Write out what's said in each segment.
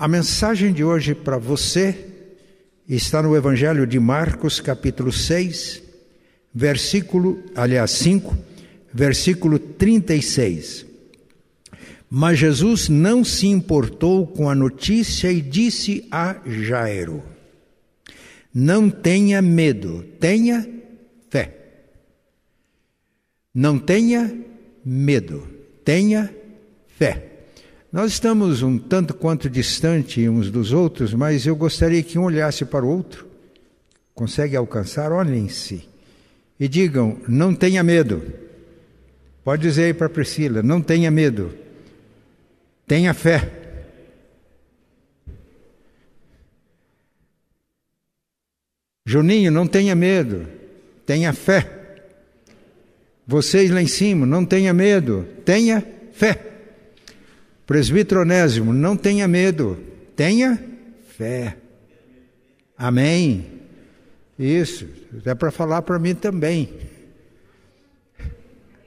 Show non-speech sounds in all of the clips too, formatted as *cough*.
A mensagem de hoje para você está no Evangelho de Marcos, capítulo 6, versículo, aliás, 5, versículo 36. Mas Jesus não se importou com a notícia e disse a Jairo: Não tenha medo, tenha fé. Não tenha medo, tenha fé. Nós estamos um tanto quanto distante uns dos outros, mas eu gostaria que um olhasse para o outro. Consegue alcançar? Olhem-se e digam: não tenha medo. Pode dizer aí para Priscila: não tenha medo. Tenha fé. Juninho, não tenha medo. Tenha fé. Vocês lá em cima, não tenha medo. Tenha fé. Presbítero Onésimo, não tenha medo. Tenha fé. Amém. Isso, é para falar para mim também.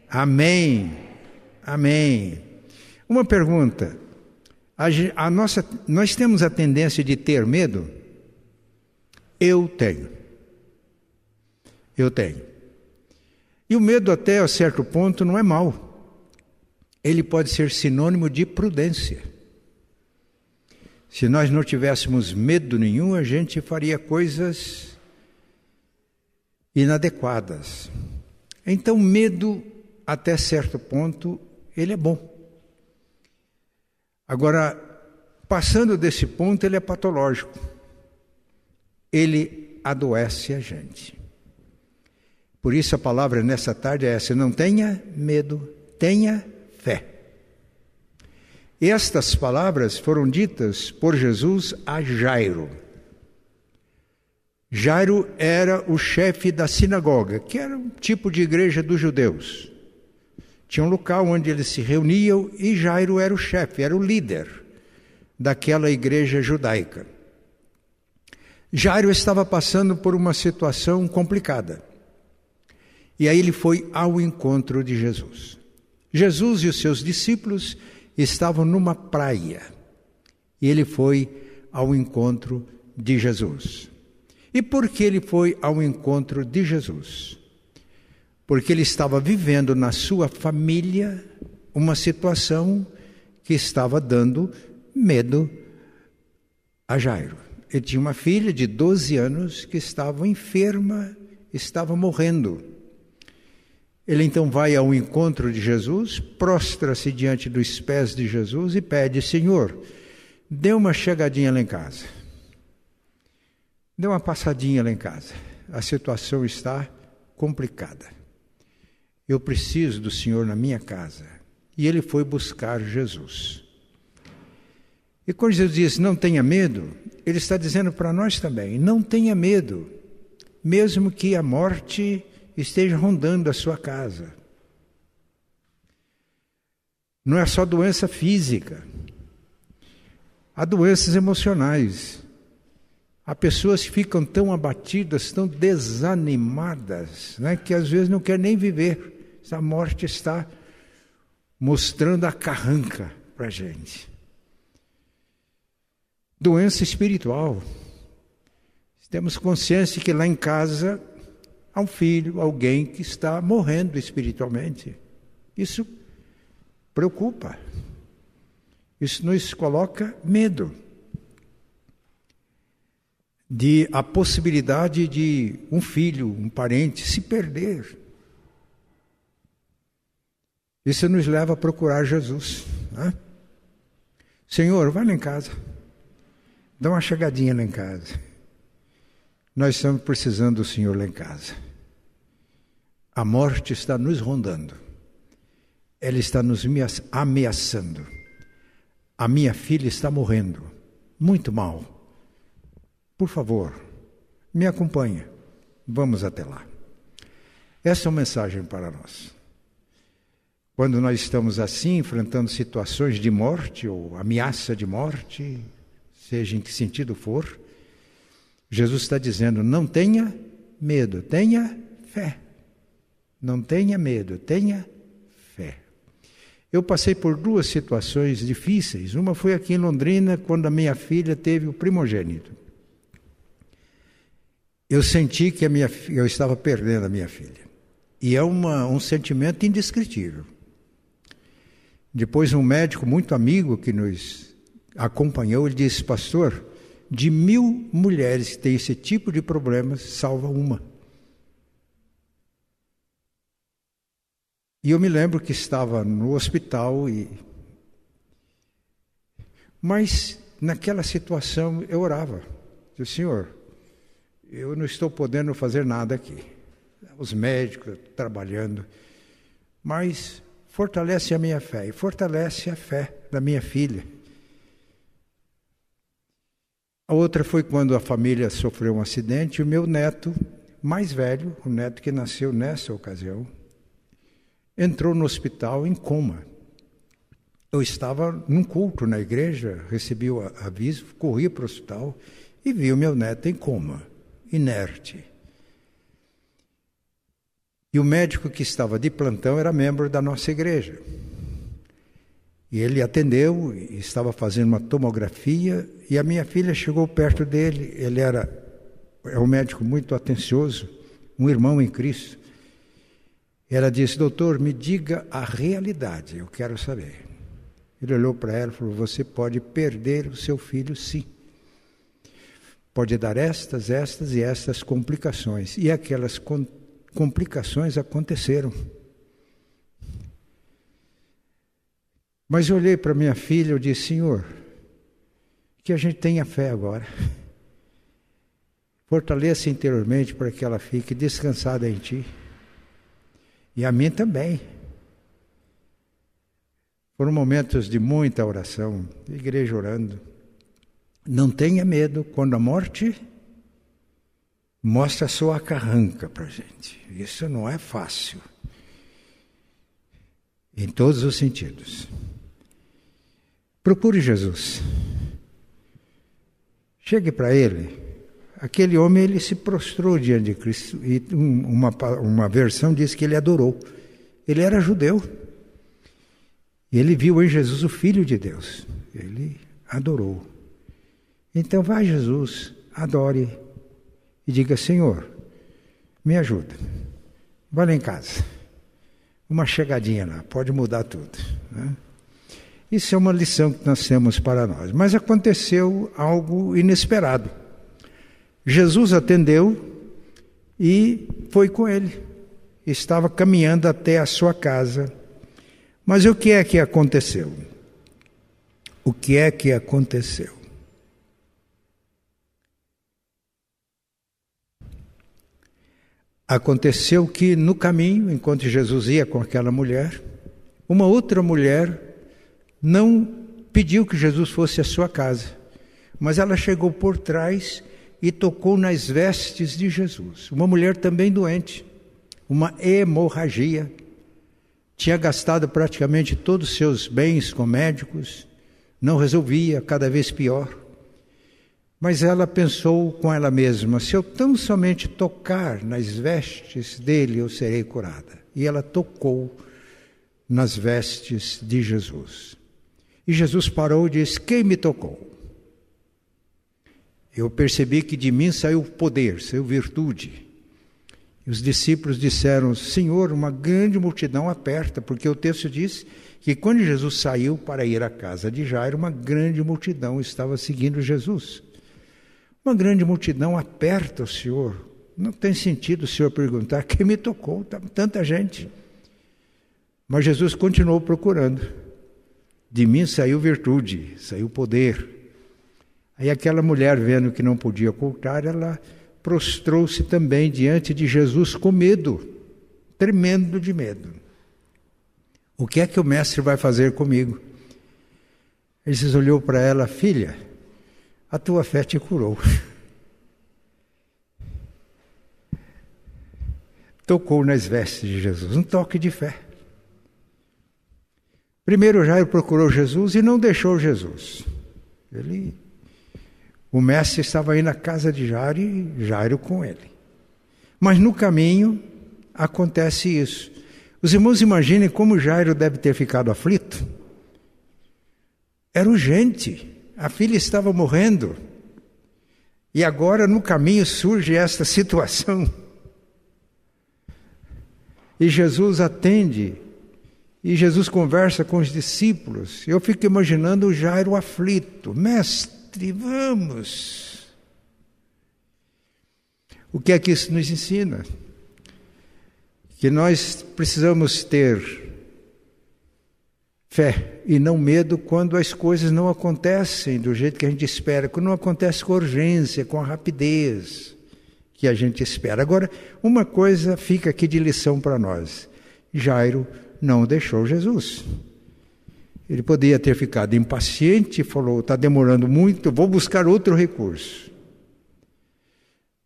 Amém. Amém. Uma pergunta. A, a nossa, nós temos a tendência de ter medo? Eu tenho. Eu tenho. E o medo, até a certo ponto, não é mal. Ele pode ser sinônimo de prudência. Se nós não tivéssemos medo nenhum, a gente faria coisas inadequadas. Então, medo, até certo ponto, ele é bom. Agora, passando desse ponto, ele é patológico. Ele adoece a gente. Por isso a palavra nessa tarde é essa: não tenha medo, tenha fé. Estas palavras foram ditas por Jesus a Jairo. Jairo era o chefe da sinagoga, que era um tipo de igreja dos judeus. Tinha um local onde eles se reuniam e Jairo era o chefe, era o líder daquela igreja judaica. Jairo estava passando por uma situação complicada. E aí ele foi ao encontro de Jesus. Jesus e os seus discípulos estavam numa praia. E ele foi ao encontro de Jesus. E por que ele foi ao encontro de Jesus? porque ele estava vivendo na sua família uma situação que estava dando medo a Jairo. Ele tinha uma filha de 12 anos que estava enferma, estava morrendo. Ele então vai ao encontro de Jesus, prostra-se diante dos pés de Jesus e pede: Senhor, dê uma chegadinha lá em casa. Dê uma passadinha lá em casa. A situação está complicada. Eu preciso do Senhor na minha casa. E ele foi buscar Jesus. E quando Jesus diz não tenha medo, ele está dizendo para nós também: não tenha medo, mesmo que a morte esteja rondando a sua casa. Não é só doença física, há doenças emocionais. Há pessoas que ficam tão abatidas, tão desanimadas, né, que às vezes não querem nem viver. A morte está mostrando a carranca para a gente. Doença espiritual. Temos consciência que lá em casa há um filho, alguém que está morrendo espiritualmente. Isso preocupa. Isso nos coloca medo de a possibilidade de um filho, um parente se perder. Isso nos leva a procurar Jesus. Né? Senhor, vai lá em casa. Dá uma chegadinha lá em casa. Nós estamos precisando do Senhor lá em casa. A morte está nos rondando. Ela está nos ameaçando. A minha filha está morrendo. Muito mal. Por favor, me acompanhe. Vamos até lá. Essa é uma mensagem para nós. Quando nós estamos assim, enfrentando situações de morte ou ameaça de morte, seja em que sentido for, Jesus está dizendo: não tenha medo, tenha fé. Não tenha medo, tenha fé. Eu passei por duas situações difíceis. Uma foi aqui em Londrina, quando a minha filha teve o primogênito. Eu senti que a minha, eu estava perdendo a minha filha. E é uma, um sentimento indescritível. Depois, um médico muito amigo que nos acompanhou, ele disse: Pastor, de mil mulheres que têm esse tipo de problemas, salva uma. E eu me lembro que estava no hospital e. Mas naquela situação eu orava. Disse, Senhor, eu não estou podendo fazer nada aqui. Os médicos trabalhando. Mas fortalece a minha fé e fortalece a fé da minha filha. A outra foi quando a família sofreu um acidente e o meu neto mais velho, o neto que nasceu nessa ocasião, entrou no hospital em coma. Eu estava num culto na igreja, recebi o aviso, corri para o hospital e vi o meu neto em coma, inerte. E o médico que estava de plantão era membro da nossa igreja. E ele atendeu, estava fazendo uma tomografia, e a minha filha chegou perto dele. Ele era é um médico muito atencioso, um irmão em Cristo. Ela disse: Doutor, me diga a realidade, eu quero saber. Ele olhou para ela e falou: Você pode perder o seu filho, sim. Pode dar estas, estas e estas complicações. E aquelas complicações aconteceram. Mas eu olhei para minha filha e disse: Senhor, que a gente tenha fé agora. Fortaleça interiormente para que ela fique descansada em Ti. E a mim também. Foram momentos de muita oração, igreja orando. Não tenha medo quando a morte mostra a sua carranca para gente. Isso não é fácil. Em todos os sentidos. Procure Jesus. Chegue para ele. Aquele homem ele se prostrou diante de Cristo e uma, uma versão diz que ele adorou. Ele era judeu. E ele viu em Jesus o Filho de Deus. Ele adorou. Então vá Jesus, adore e diga: Senhor, me ajuda. Vá lá em casa. Uma chegadinha lá, pode mudar tudo. Né? Isso é uma lição que nós temos para nós. Mas aconteceu algo inesperado. Jesus atendeu e foi com ele. Estava caminhando até a sua casa. Mas o que é que aconteceu? O que é que aconteceu? Aconteceu que no caminho, enquanto Jesus ia com aquela mulher, uma outra mulher não pediu que Jesus fosse à sua casa, mas ela chegou por trás e tocou nas vestes de Jesus. Uma mulher também doente, uma hemorragia, tinha gastado praticamente todos os seus bens com médicos, não resolvia, cada vez pior. Mas ela pensou com ela mesma: se eu tão somente tocar nas vestes dele, eu serei curada. E ela tocou nas vestes de Jesus. E Jesus parou e disse: Quem me tocou? Eu percebi que de mim saiu poder, saiu virtude. E os discípulos disseram: Senhor, uma grande multidão aperta, porque o texto diz que quando Jesus saiu para ir à casa de Jairo, uma grande multidão estava seguindo Jesus. Uma grande multidão aperta o Senhor. Não tem sentido o Senhor perguntar quem me tocou, tanta gente. Mas Jesus continuou procurando. De mim saiu virtude, saiu poder. Aí aquela mulher, vendo que não podia ocultar, ela prostrou-se também diante de Jesus com medo, tremendo de medo. O que é que o mestre vai fazer comigo? Ele olhou para ela, filha, a tua fé te curou. *laughs* Tocou nas vestes de Jesus, um toque de fé. Primeiro Jairo procurou Jesus e não deixou Jesus. Ele, o mestre estava aí na casa de Jairo e Jairo com ele. Mas no caminho acontece isso. Os irmãos imaginem como Jairo deve ter ficado aflito. Era urgente, a filha estava morrendo. E agora no caminho surge esta *laughs* situação. E Jesus atende, e Jesus conversa com os discípulos. Eu fico imaginando o Jairo aflito: Mestre, vamos. O que é que isso nos ensina? Que nós precisamos ter fé e não medo quando as coisas não acontecem do jeito que a gente espera, quando não acontece com urgência, com a rapidez que a gente espera. Agora, uma coisa fica aqui de lição para nós: Jairo não deixou Jesus. Ele podia ter ficado impaciente falou: está demorando muito, vou buscar outro recurso.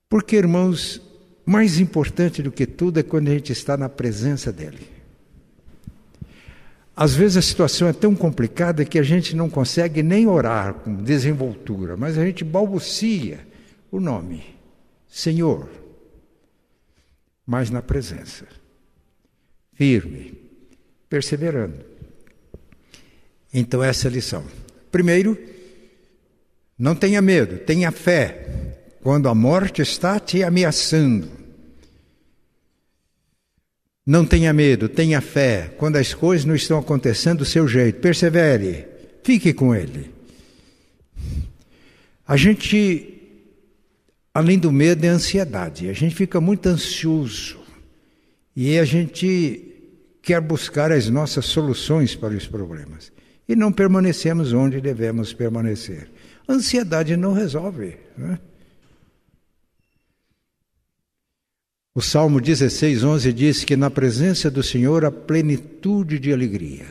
Porque, irmãos, mais importante do que tudo é quando a gente está na presença dele. Às vezes a situação é tão complicada que a gente não consegue nem orar com desenvoltura, mas a gente balbucia o nome, Senhor, mas na presença, firme, perseverando. Então, essa é a lição. Primeiro, não tenha medo, tenha fé quando a morte está te ameaçando. Não tenha medo, tenha fé. Quando as coisas não estão acontecendo do seu jeito, persevere, fique com Ele. A gente, além do medo, é ansiedade. A gente fica muito ansioso e a gente quer buscar as nossas soluções para os problemas e não permanecemos onde devemos permanecer. Ansiedade não resolve. Né? O Salmo 16, 11 diz que na presença do Senhor há plenitude de alegria.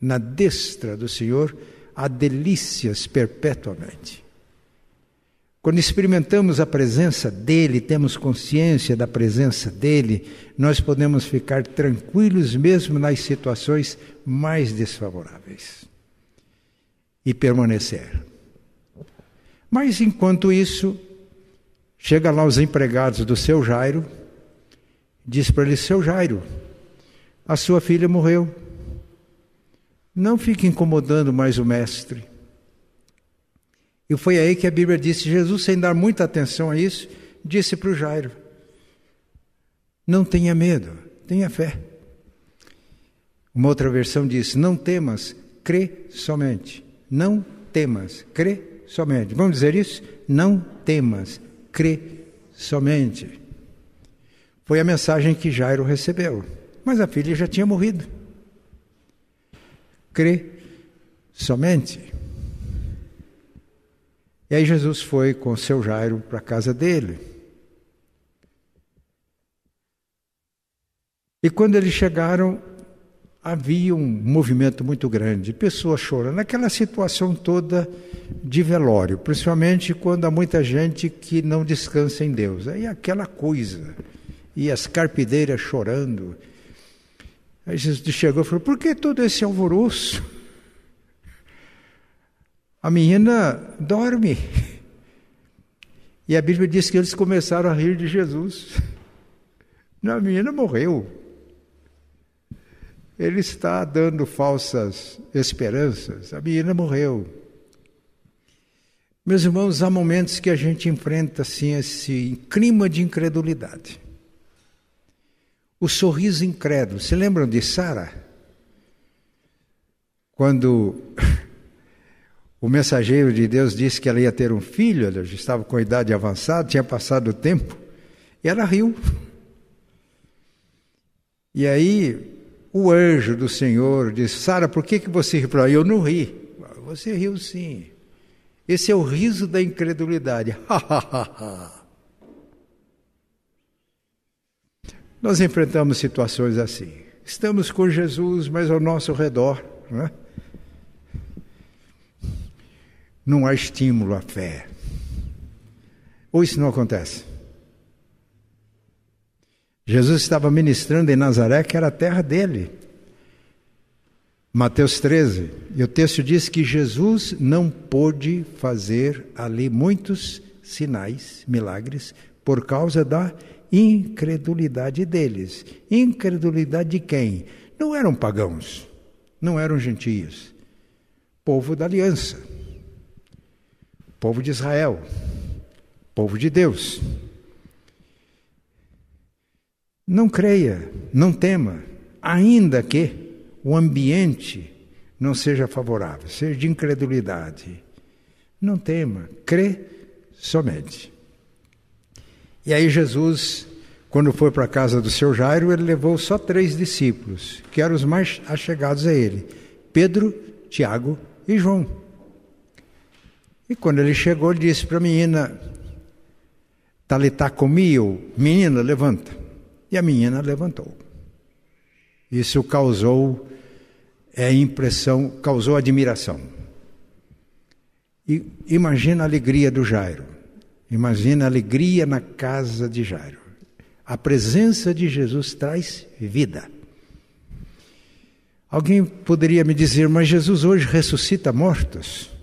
Na destra do Senhor há delícias perpetuamente. Quando experimentamos a presença dEle, temos consciência da presença dEle, nós podemos ficar tranquilos mesmo nas situações mais desfavoráveis e permanecer. Mas enquanto isso, Chega lá os empregados do seu Jairo, diz para ele: Seu Jairo, a sua filha morreu. Não fique incomodando mais o mestre. E foi aí que a Bíblia disse: Jesus, sem dar muita atenção a isso, disse para o Jairo: Não tenha medo, tenha fé. Uma outra versão diz: Não temas, crê somente. Não temas, crê somente. Vamos dizer isso? Não temas, crê somente. Foi a mensagem que Jairo recebeu. Mas a filha já tinha morrido. Crê somente. E aí Jesus foi com seu Jairo para a casa dele. E quando eles chegaram, havia um movimento muito grande, pessoas chorando, aquela situação toda de velório, principalmente quando há muita gente que não descansa em Deus. Aí aquela coisa, e as carpideiras chorando. Aí Jesus chegou e falou: por que todo esse alvoroço? A menina dorme. E a Bíblia diz que eles começaram a rir de Jesus. A menina morreu. Ele está dando falsas esperanças. A menina morreu. Meus irmãos, há momentos que a gente enfrenta assim esse clima de incredulidade. O sorriso incrédulo. Se lembram de Sara? Quando o mensageiro de Deus disse que ela ia ter um filho, ela já estava com idade avançada, tinha passado o tempo, e ela riu. E aí o anjo do Senhor disse: Sara, por que, que você riu? Eu não ri. Você riu sim. Esse é o riso da incredulidade. *laughs* Nós enfrentamos situações assim. Estamos com Jesus, mas ao nosso redor não, é? Não há estímulo à fé. Ou isso não acontece? Jesus estava ministrando em Nazaré, que era a terra dele. Mateus 13, e o texto diz que Jesus não pôde fazer ali muitos sinais, milagres, por causa da incredulidade deles. Incredulidade de quem? Não eram pagãos, não eram gentios. Povo da aliança, povo de Israel, povo de Deus. Não creia, não tema, ainda que o ambiente não seja favorável, seja de incredulidade. Não tema, crê somente. E aí Jesus, quando foi para a casa do seu Jairo, ele levou só três discípulos, que eram os mais achegados a ele: Pedro, Tiago e João. E quando ele chegou, ele disse para a menina, Talitá comiu, menina, levanta. E a menina levantou. Isso causou é, impressão, causou admiração. E imagina a alegria do Jairo. Imagina a alegria na casa de Jairo. A presença de Jesus traz vida. Alguém poderia me dizer, mas Jesus hoje ressuscita mortos?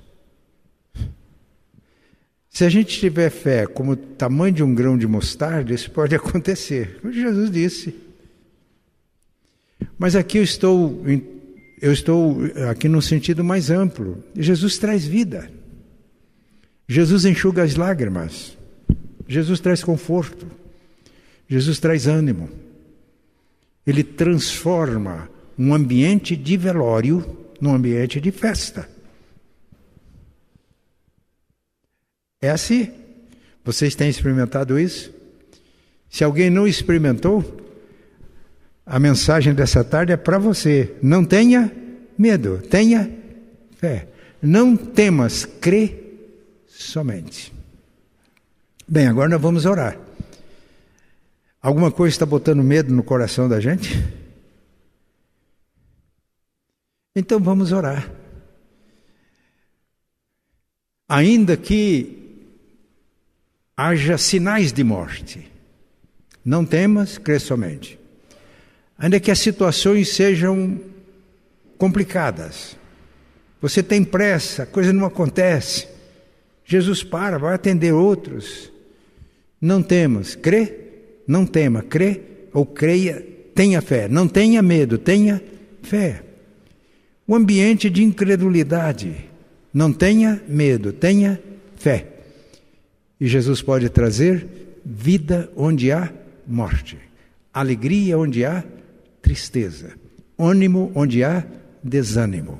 Se a gente tiver fé como o tamanho de um grão de mostarda, isso pode *laughs* acontecer. Jesus disse. Mas aqui eu estou, eu estou aqui no sentido mais amplo. Jesus traz vida. Jesus enxuga as lágrimas. Jesus traz conforto. Jesus traz ânimo. Ele transforma um ambiente de velório num ambiente de festa. É assim. Vocês têm experimentado isso? Se alguém não experimentou, a mensagem dessa tarde é para você. Não tenha medo, tenha fé. Não temas, crê somente. Bem, agora nós vamos orar. Alguma coisa está botando medo no coração da gente? Então vamos orar. Ainda que haja sinais de morte, não temas, crê somente. Ainda que as situações sejam complicadas, você tem pressa, a coisa não acontece. Jesus para, vai atender outros. Não temas, crê, não tema, crê ou creia, tenha fé. Não tenha medo, tenha fé. O ambiente de incredulidade, não tenha medo, tenha fé. E Jesus pode trazer vida onde há morte, alegria onde há tristeza, ânimo onde há desânimo.